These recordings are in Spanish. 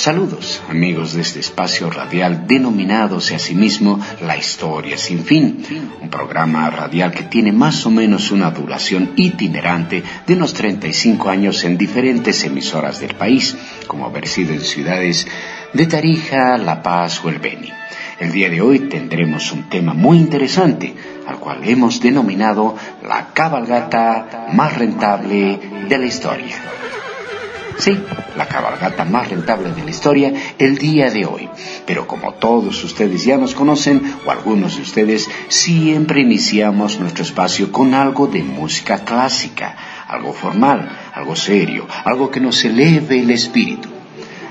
Saludos, amigos de este espacio radial denominado a sí mismo La Historia Sin Fin, un programa radial que tiene más o menos una duración itinerante de unos 35 años en diferentes emisoras del país, como haber sido en ciudades de Tarija, La Paz o El Beni. El día de hoy tendremos un tema muy interesante, al cual hemos denominado la cabalgata más rentable de la historia. Sí, la cabalgata más rentable de la historia el día de hoy. Pero como todos ustedes ya nos conocen, o algunos de ustedes, siempre iniciamos nuestro espacio con algo de música clásica, algo formal, algo serio, algo que nos eleve el espíritu.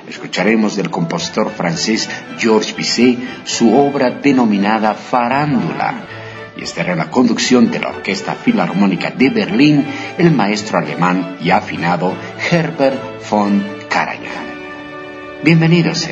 Escucharemos del compositor francés Georges Bizet su obra denominada Farándula y estará la conducción de la Orquesta Filarmónica de Berlín el maestro alemán y afinado Herbert von Karajan. Bienvenidos.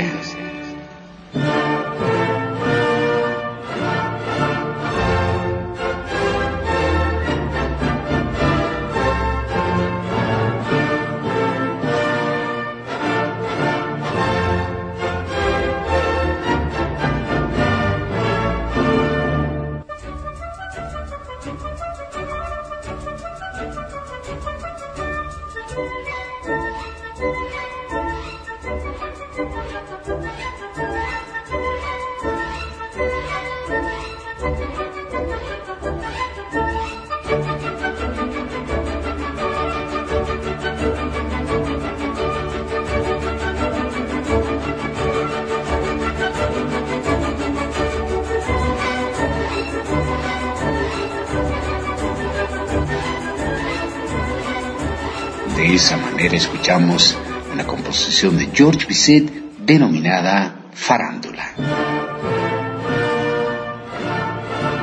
Thank you. De esa manera escuchamos una composición de George Bizet denominada Farándula.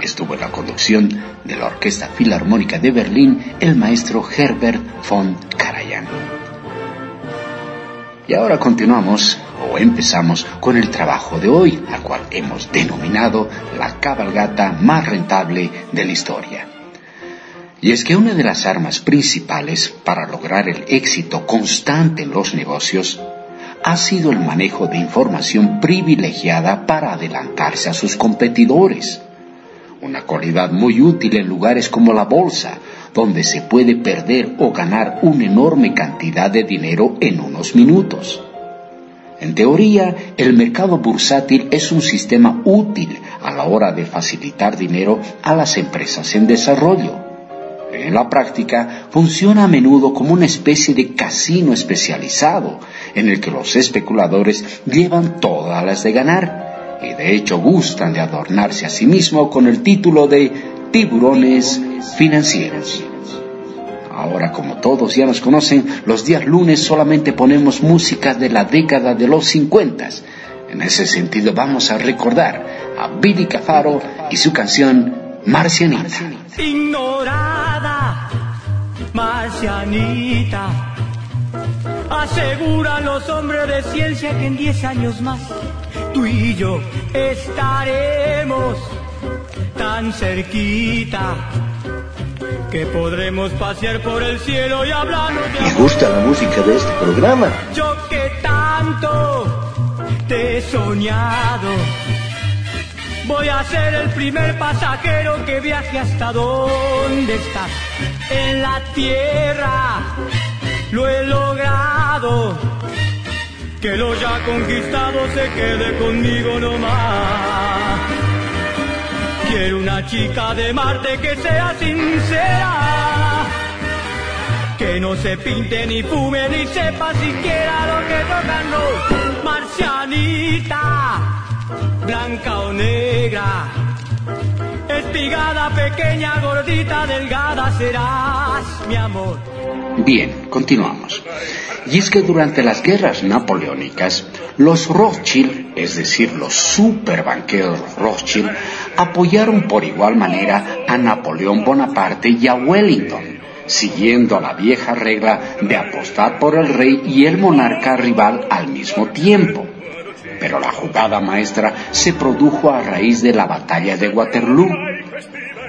Estuvo en la conducción de la Orquesta Filarmónica de Berlín el maestro Herbert von Karajan. Y ahora continuamos o empezamos con el trabajo de hoy, al cual hemos denominado la cabalgata más rentable de la historia. Y es que una de las armas principales para lograr el éxito constante en los negocios ha sido el manejo de información privilegiada para adelantarse a sus competidores. Una cualidad muy útil en lugares como la bolsa, donde se puede perder o ganar una enorme cantidad de dinero en unos minutos. En teoría, el mercado bursátil es un sistema útil a la hora de facilitar dinero a las empresas en desarrollo en la práctica funciona a menudo como una especie de casino especializado en el que los especuladores llevan todas las de ganar y de hecho gustan de adornarse a sí mismos con el título de tiburones financieros. Ahora, como todos ya nos conocen, los días lunes solamente ponemos música de la década de los 50. En ese sentido vamos a recordar a Billy Cafaro y su canción Marcianita. Ignorada, marcianita. Aseguran los hombres de ciencia que en 10 años más tú y yo estaremos tan cerquita que podremos pasear por el cielo y hablarnos de ¿Me gusta la música de este programa? Yo que tanto te he soñado Voy a ser el primer pasajero que viaje hasta donde estás. En la tierra lo he logrado. Que lo ya conquistado se quede conmigo nomás. Quiero una chica de Marte que sea sincera. Que no se pinte ni fume ni sepa siquiera lo que tocan los marcianita blanca o negra, Bien, continuamos. Y es que durante las guerras napoleónicas, los Rothschild, es decir, los superbanqueros Rothschild, apoyaron por igual manera a Napoleón Bonaparte y a Wellington, siguiendo la vieja regla de apostar por el rey y el monarca rival al mismo tiempo pero la jugada maestra se produjo a raíz de la batalla de Waterloo.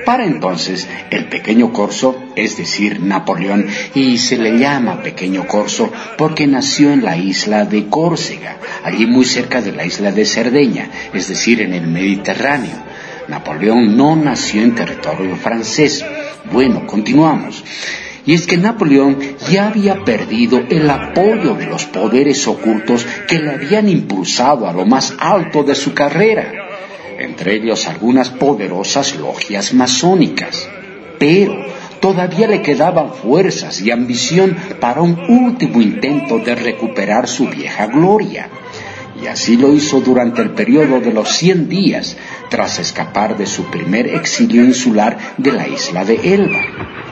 Para entonces, el pequeño corso, es decir, Napoleón, y se le llama pequeño corso porque nació en la isla de Córcega, allí muy cerca de la isla de Cerdeña, es decir, en el Mediterráneo. Napoleón no nació en territorio francés. Bueno, continuamos. Y es que Napoleón ya había perdido el apoyo de los poderes ocultos que le habían impulsado a lo más alto de su carrera, entre ellos algunas poderosas logias masónicas. Pero todavía le quedaban fuerzas y ambición para un último intento de recuperar su vieja gloria. Y así lo hizo durante el periodo de los 100 días, tras escapar de su primer exilio insular de la isla de Elba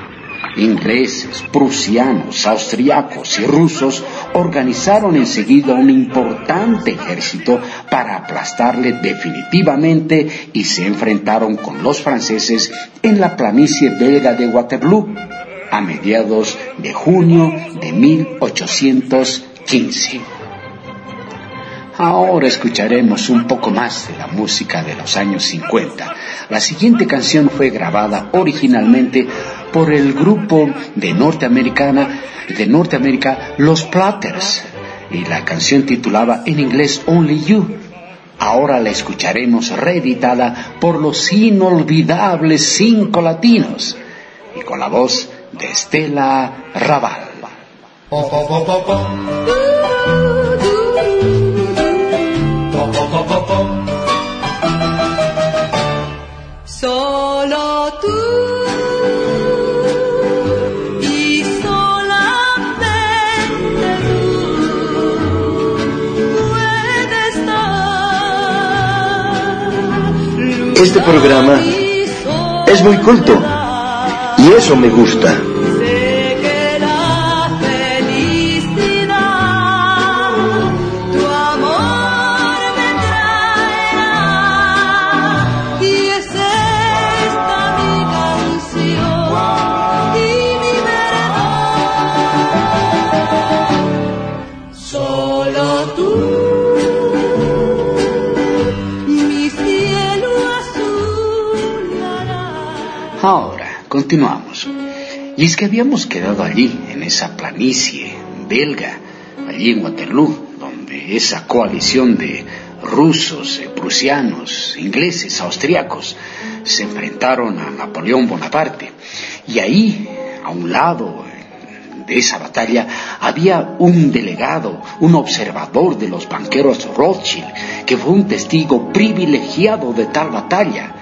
ingleses, prusianos, austriacos y rusos organizaron enseguida un importante ejército para aplastarle definitivamente y se enfrentaron con los franceses en la planicie belga de Waterloo a mediados de junio de 1815. Ahora escucharemos un poco más de la música de los años 50. La siguiente canción fue grabada originalmente por el grupo de Norteamericana, de Norteamérica, Los Platters, y la canción titulaba en inglés Only You. Ahora la escucharemos reeditada por los inolvidables cinco latinos y con la voz de Estela Raval. Este programa es muy culto y eso me gusta. Continuamos. Y es que habíamos quedado allí, en esa planicie belga, allí en Waterloo, donde esa coalición de rusos, eh, prusianos, ingleses, austriacos, se enfrentaron a Napoleón Bonaparte. Y ahí, a un lado eh, de esa batalla, había un delegado, un observador de los banqueros Rothschild, que fue un testigo privilegiado de tal batalla.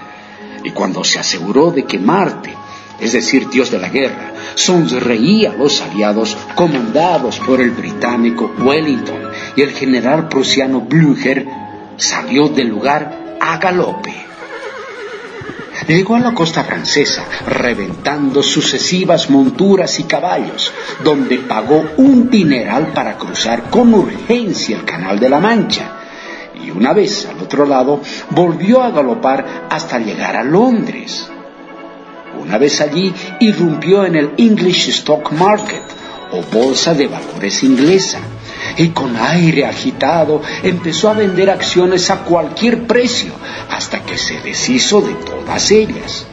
Y cuando se aseguró de que Marte, es decir, Dios de la guerra, sonreía a los aliados comandados por el británico Wellington y el general prusiano Blücher, salió del lugar a galope. Llegó a la costa francesa, reventando sucesivas monturas y caballos, donde pagó un dineral para cruzar con urgencia el Canal de la Mancha. Y una vez al otro lado, volvió a galopar hasta llegar a Londres. Una vez allí, irrumpió en el English Stock Market, o bolsa de valores inglesa, y con aire agitado empezó a vender acciones a cualquier precio, hasta que se deshizo de todas ellas.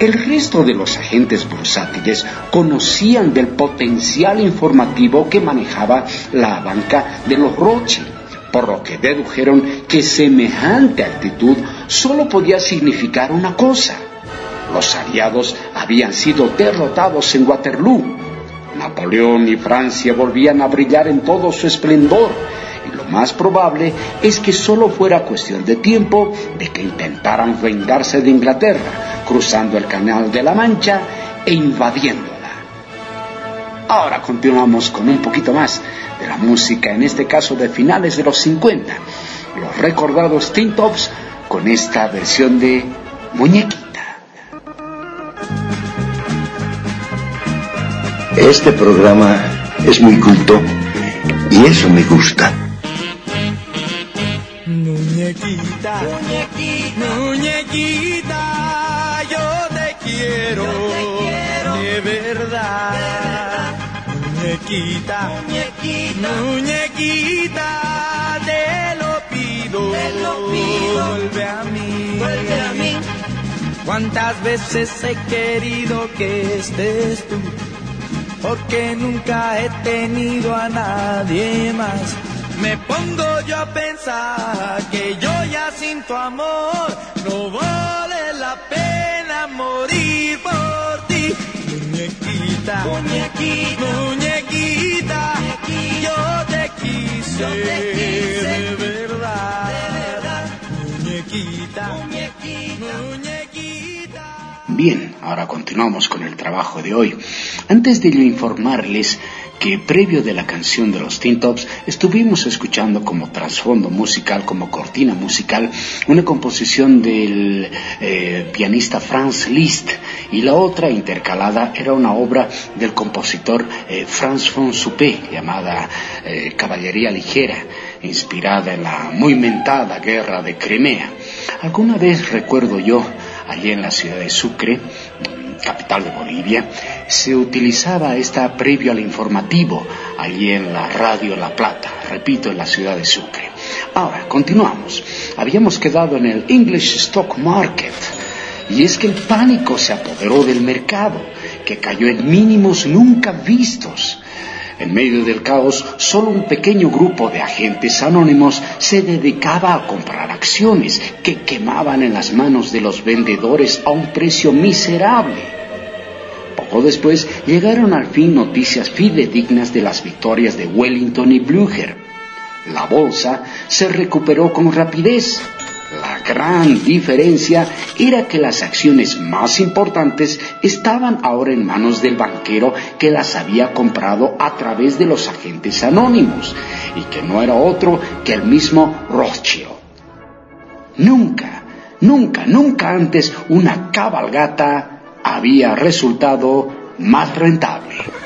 El resto de los agentes bursátiles conocían del potencial informativo que manejaba la banca de los Rothschild, por lo que dedujeron que semejante actitud solo podía significar una cosa. Los aliados habían sido derrotados en Waterloo. Napoleón y Francia volvían a brillar en todo su esplendor y lo más probable es que solo fuera cuestión de tiempo de que intentaran vengarse de Inglaterra, cruzando el Canal de la Mancha e invadiéndola. Ahora continuamos con un poquito más de la música, en este caso de finales de los 50, los recordados Teen Tops con esta versión de Muñequita. Este programa es muy culto y eso me gusta. Muñequita, muñequita, muñequita, yo te quiero, de verdad. Muñequita, muñequita, muñequita, te lo pido, vuelve a mí, vuelve a mí. Cuántas veces he querido que estés tú, porque nunca he tenido a nadie más. Me pongo yo a pensar que yo ya sin tu amor no vale la pena morir por ti. Muñequita, muñequita, muñequita, yo te quise, de verdad, de verdad. Muñequita, muñequita, muñequita. Bien, ahora continuamos con el trabajo de hoy. Antes de ello informarles que previo de la canción de los Teen Tops estuvimos escuchando como trasfondo musical, como cortina musical, una composición del eh, pianista Franz Liszt y la otra intercalada era una obra del compositor eh, Franz von Suppé llamada eh, Caballería Ligera, inspirada en la muy mentada guerra de Crimea. Alguna vez recuerdo yo, allí en la ciudad de Sucre, capital de Bolivia, se utilizaba esta previo al informativo allí en la radio La Plata, repito, en la ciudad de Sucre. Ahora, continuamos. Habíamos quedado en el English Stock Market y es que el pánico se apoderó del mercado, que cayó en mínimos nunca vistos. En medio del caos, solo un pequeño grupo de agentes anónimos se dedicaba a comprar acciones que quemaban en las manos de los vendedores a un precio miserable. Poco después llegaron al fin noticias fidedignas de las victorias de Wellington y Blücher. La bolsa se recuperó con rapidez gran diferencia era que las acciones más importantes estaban ahora en manos del banquero que las había comprado a través de los agentes anónimos y que no era otro que el mismo Rothschild. Nunca, nunca, nunca antes una cabalgata había resultado más rentable.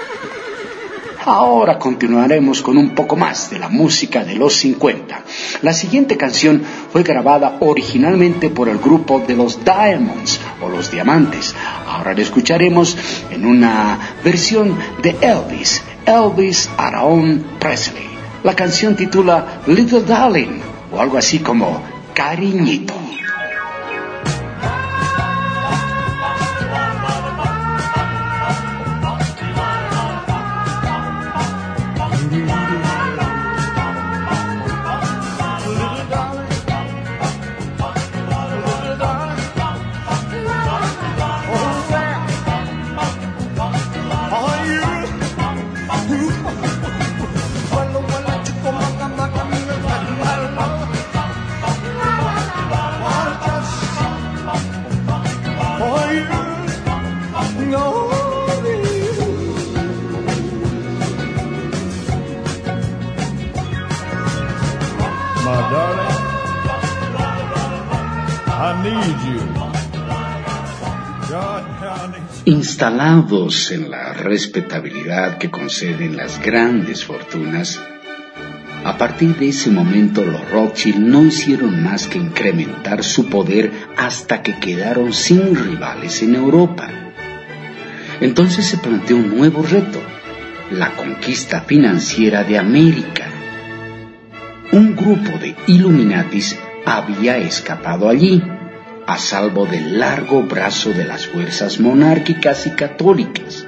Ahora continuaremos con un poco más de la música de los 50. La siguiente canción fue grabada originalmente por el grupo de los Diamonds o los Diamantes. Ahora la escucharemos en una versión de Elvis, Elvis Aaron Presley. La canción titula Little Darling o algo así como Cariñito. Instalados en la respetabilidad que conceden las grandes fortunas, a partir de ese momento los Rothschild no hicieron más que incrementar su poder hasta que quedaron sin rivales en Europa. Entonces se planteó un nuevo reto, la conquista financiera de América. Un grupo de Illuminatis había escapado allí, a salvo del largo brazo de las fuerzas monárquicas y católicas.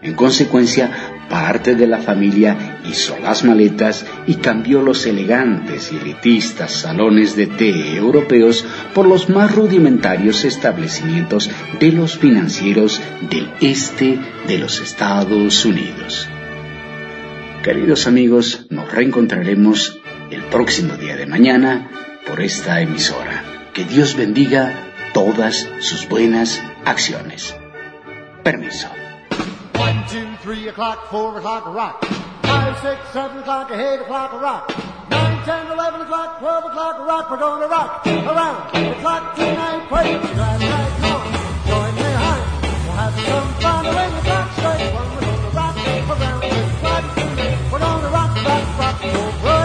En consecuencia, parte de la familia hizo las maletas y cambió los elegantes y elitistas salones de té europeos por los más rudimentarios establecimientos de los financieros del este de los Estados Unidos. Queridos amigos, nos reencontraremos el próximo día de mañana por esta emisora. Que Dios bendiga todas sus buenas acciones. Permiso. O'clock, four o'clock, rock. Five, six, seven o'clock, eight o'clock, rock. Nine, ten, eleven o'clock, twelve o'clock, rock. We're going to rock around Join me, We're going to rock rock, rock, rock, rock.